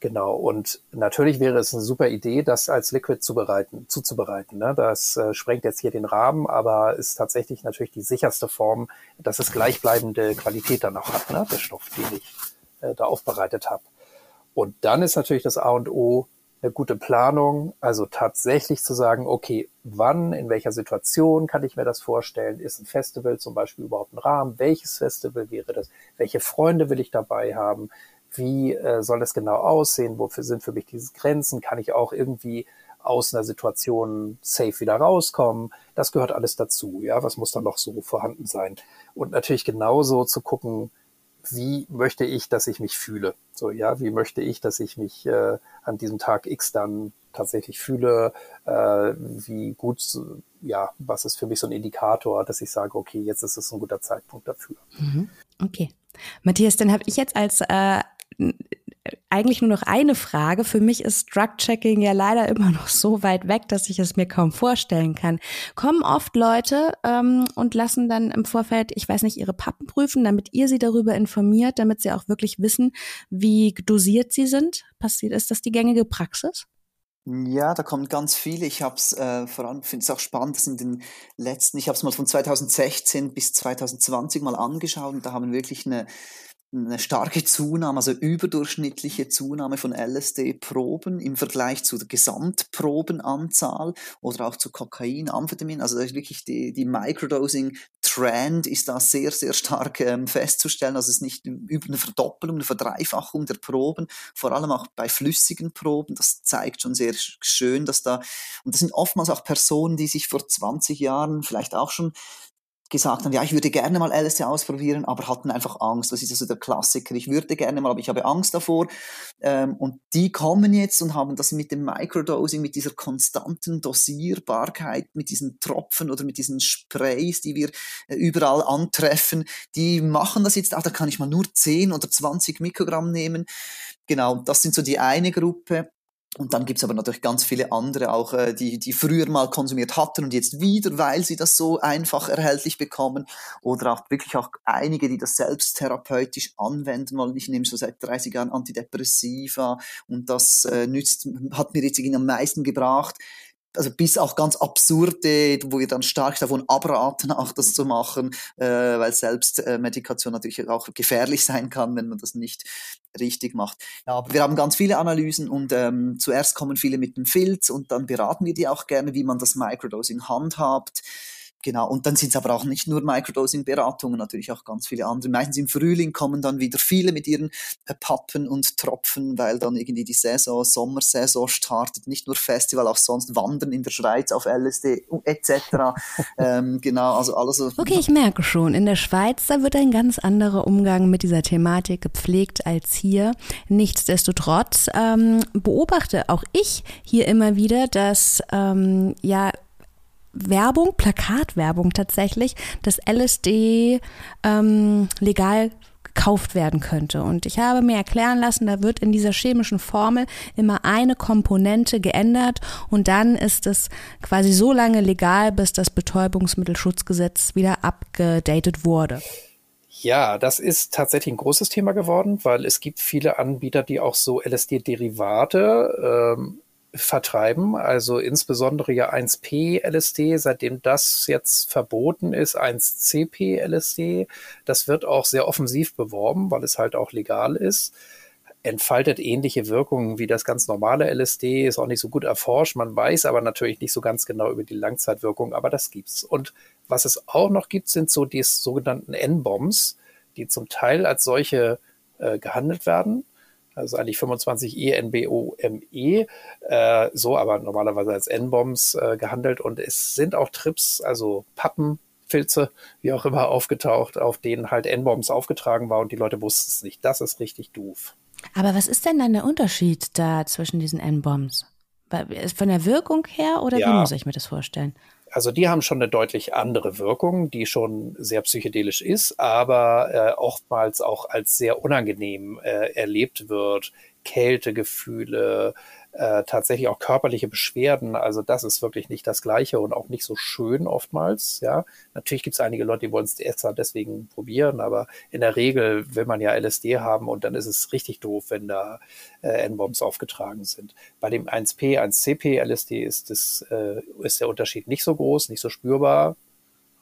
Genau. Und natürlich wäre es eine super Idee, das als Liquid zubereiten, zuzubereiten. Ne? Das äh, sprengt jetzt hier den Rahmen, aber ist tatsächlich natürlich die sicherste Form, dass es gleichbleibende Qualität dann auch hat, ne? der Stoff, den ich äh, da aufbereitet habe. Und dann ist natürlich das A und O eine gute Planung, also tatsächlich zu sagen, okay, wann, in welcher Situation kann ich mir das vorstellen? Ist ein Festival zum Beispiel überhaupt ein Rahmen? Welches Festival wäre das? Welche Freunde will ich dabei haben? Wie äh, soll das genau aussehen? Wofür sind für mich diese Grenzen? Kann ich auch irgendwie aus einer Situation safe wieder rauskommen? Das gehört alles dazu. Ja, was muss da noch so vorhanden sein? Und natürlich genauso zu gucken, wie möchte ich, dass ich mich fühle? So, ja, wie möchte ich, dass ich mich äh, an diesem Tag X dann tatsächlich fühle? Äh, wie gut, ja, was ist für mich so ein Indikator, dass ich sage, okay, jetzt ist es ein guter Zeitpunkt dafür. Mhm. Okay. Matthias, dann habe ich jetzt als äh, eigentlich nur noch eine Frage. Für mich ist Drug-Checking ja leider immer noch so weit weg, dass ich es mir kaum vorstellen kann. Kommen oft Leute ähm, und lassen dann im Vorfeld, ich weiß nicht, ihre Pappen prüfen, damit ihr sie darüber informiert, damit sie auch wirklich wissen, wie dosiert sie sind. Passiert ist das die gängige Praxis? Ja, da kommen ganz viele. Ich habe es äh, vor allem finde es auch spannend, dass in den letzten, ich habe es mal von 2016 bis 2020 mal angeschaut und da haben wirklich eine eine starke Zunahme, also überdurchschnittliche Zunahme von LSD-Proben im Vergleich zu der Gesamtprobenanzahl oder auch zu Kokain, Amphetamin. Also da ist wirklich die, die Microdosing-Trend ist da sehr, sehr stark ähm, festzustellen. Also es ist nicht über eine Verdoppelung, eine Verdreifachung der Proben, vor allem auch bei flüssigen Proben. Das zeigt schon sehr schön, dass da, und das sind oftmals auch Personen, die sich vor 20 Jahren vielleicht auch schon gesagt haben, ja, ich würde gerne mal LSD ausprobieren, aber hatten einfach Angst. Das ist also der Klassiker. Ich würde gerne mal, aber ich habe Angst davor. Ähm, und die kommen jetzt und haben das mit dem Microdosing, mit dieser konstanten Dosierbarkeit, mit diesen Tropfen oder mit diesen Sprays, die wir äh, überall antreffen, die machen das jetzt, ah, da kann ich mal nur 10 oder 20 Mikrogramm nehmen. Genau, das sind so die eine Gruppe. Und dann gibt's aber natürlich ganz viele andere auch, äh, die, die früher mal konsumiert hatten und jetzt wieder, weil sie das so einfach erhältlich bekommen. Oder auch wirklich auch einige, die das selbst therapeutisch anwenden wollen. Ich nehme schon seit 30 Jahren Antidepressiva und das äh, nützt, hat mir jetzt am meisten gebracht also bis auch ganz absurde, wo wir dann stark davon abraten, auch das zu machen, äh, weil selbst äh, Medikation natürlich auch gefährlich sein kann, wenn man das nicht richtig macht. Ja, aber wir haben ganz viele Analysen und ähm, zuerst kommen viele mit dem Filz und dann beraten wir die auch gerne, wie man das Microdosing handhabt. Genau, und dann sind es aber auch nicht nur Microdosing-Beratungen, natürlich auch ganz viele andere. Meistens im Frühling kommen dann wieder viele mit ihren äh, Pappen und Tropfen, weil dann irgendwie die Saison, Sommersaison startet, nicht nur Festival, auch sonst Wandern in der Schweiz auf LSD etc. ähm, genau, also alles. Okay, ich merke schon, in der Schweiz, da wird ein ganz anderer Umgang mit dieser Thematik gepflegt als hier. Nichtsdestotrotz ähm, beobachte auch ich hier immer wieder, dass ähm, ja Werbung, Plakatwerbung tatsächlich, dass LSD ähm, legal gekauft werden könnte. Und ich habe mir erklären lassen, da wird in dieser chemischen Formel immer eine Komponente geändert und dann ist es quasi so lange legal, bis das Betäubungsmittelschutzgesetz wieder abgedatet wurde. Ja, das ist tatsächlich ein großes Thema geworden, weil es gibt viele Anbieter, die auch so LSD-Derivate ähm, vertreiben, also insbesondere ja 1P LSD, seitdem das jetzt verboten ist, 1CP LSD, das wird auch sehr offensiv beworben, weil es halt auch legal ist entfaltet ähnliche Wirkungen wie das ganz normale LSD, ist auch nicht so gut erforscht. Man weiß aber natürlich nicht so ganz genau über die Langzeitwirkung, aber das gibt's. Und was es auch noch gibt, sind so die sogenannten N-Bombs, die zum Teil als solche äh, gehandelt werden also eigentlich 25 ENBOME, äh, so aber normalerweise als N-Bombs äh, gehandelt und es sind auch Trips, also Pappen, Filze, wie auch immer, aufgetaucht, auf denen halt N-Bombs aufgetragen war und die Leute wussten es nicht. Das ist richtig doof. Aber was ist denn dann der Unterschied da zwischen diesen N-Bombs? Von der Wirkung her oder ja. wie muss ich mir das vorstellen? Also die haben schon eine deutlich andere Wirkung, die schon sehr psychedelisch ist, aber äh, oftmals auch als sehr unangenehm äh, erlebt wird. Kältegefühle, äh, tatsächlich auch körperliche Beschwerden. Also das ist wirklich nicht das Gleiche und auch nicht so schön oftmals. Ja, natürlich gibt es einige Leute, die wollen es extra deswegen probieren, aber in der Regel will man ja LSD haben und dann ist es richtig doof, wenn da äh, N-Bombs aufgetragen sind. Bei dem 1P, 1CP LSD ist, das, äh, ist der Unterschied nicht so groß, nicht so spürbar.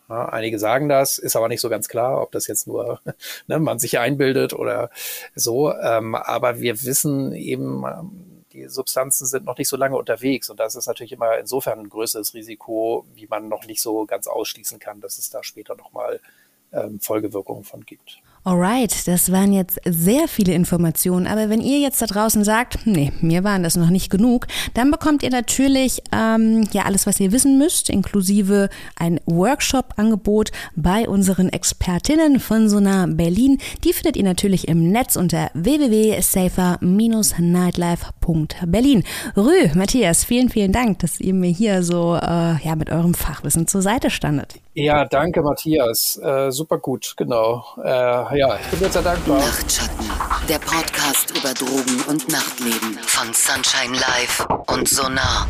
Ja, einige sagen das, ist aber nicht so ganz klar, ob das jetzt nur ne, man sich einbildet oder so. Ähm, aber wir wissen eben, ähm, die Substanzen sind noch nicht so lange unterwegs und das ist natürlich immer insofern ein größeres Risiko, wie man noch nicht so ganz ausschließen kann, dass es da später nochmal ähm, Folgewirkungen von gibt. Alright, das waren jetzt sehr viele Informationen, aber wenn ihr jetzt da draußen sagt, nee, mir waren das noch nicht genug, dann bekommt ihr natürlich ähm, ja alles, was ihr wissen müsst, inklusive ein Workshop-Angebot bei unseren Expertinnen von Sonar Berlin. Die findet ihr natürlich im Netz unter www.safer-nightlife.berlin. Rü, Matthias, vielen, vielen Dank, dass ihr mir hier so äh, ja mit eurem Fachwissen zur Seite standet. Ja, danke, Matthias. Äh, super gut, genau. Äh, ja, ich bin jetzt sehr dankbar. Nachtschatten, der Podcast über Drogen und Nachtleben von Sunshine Live und Sonar.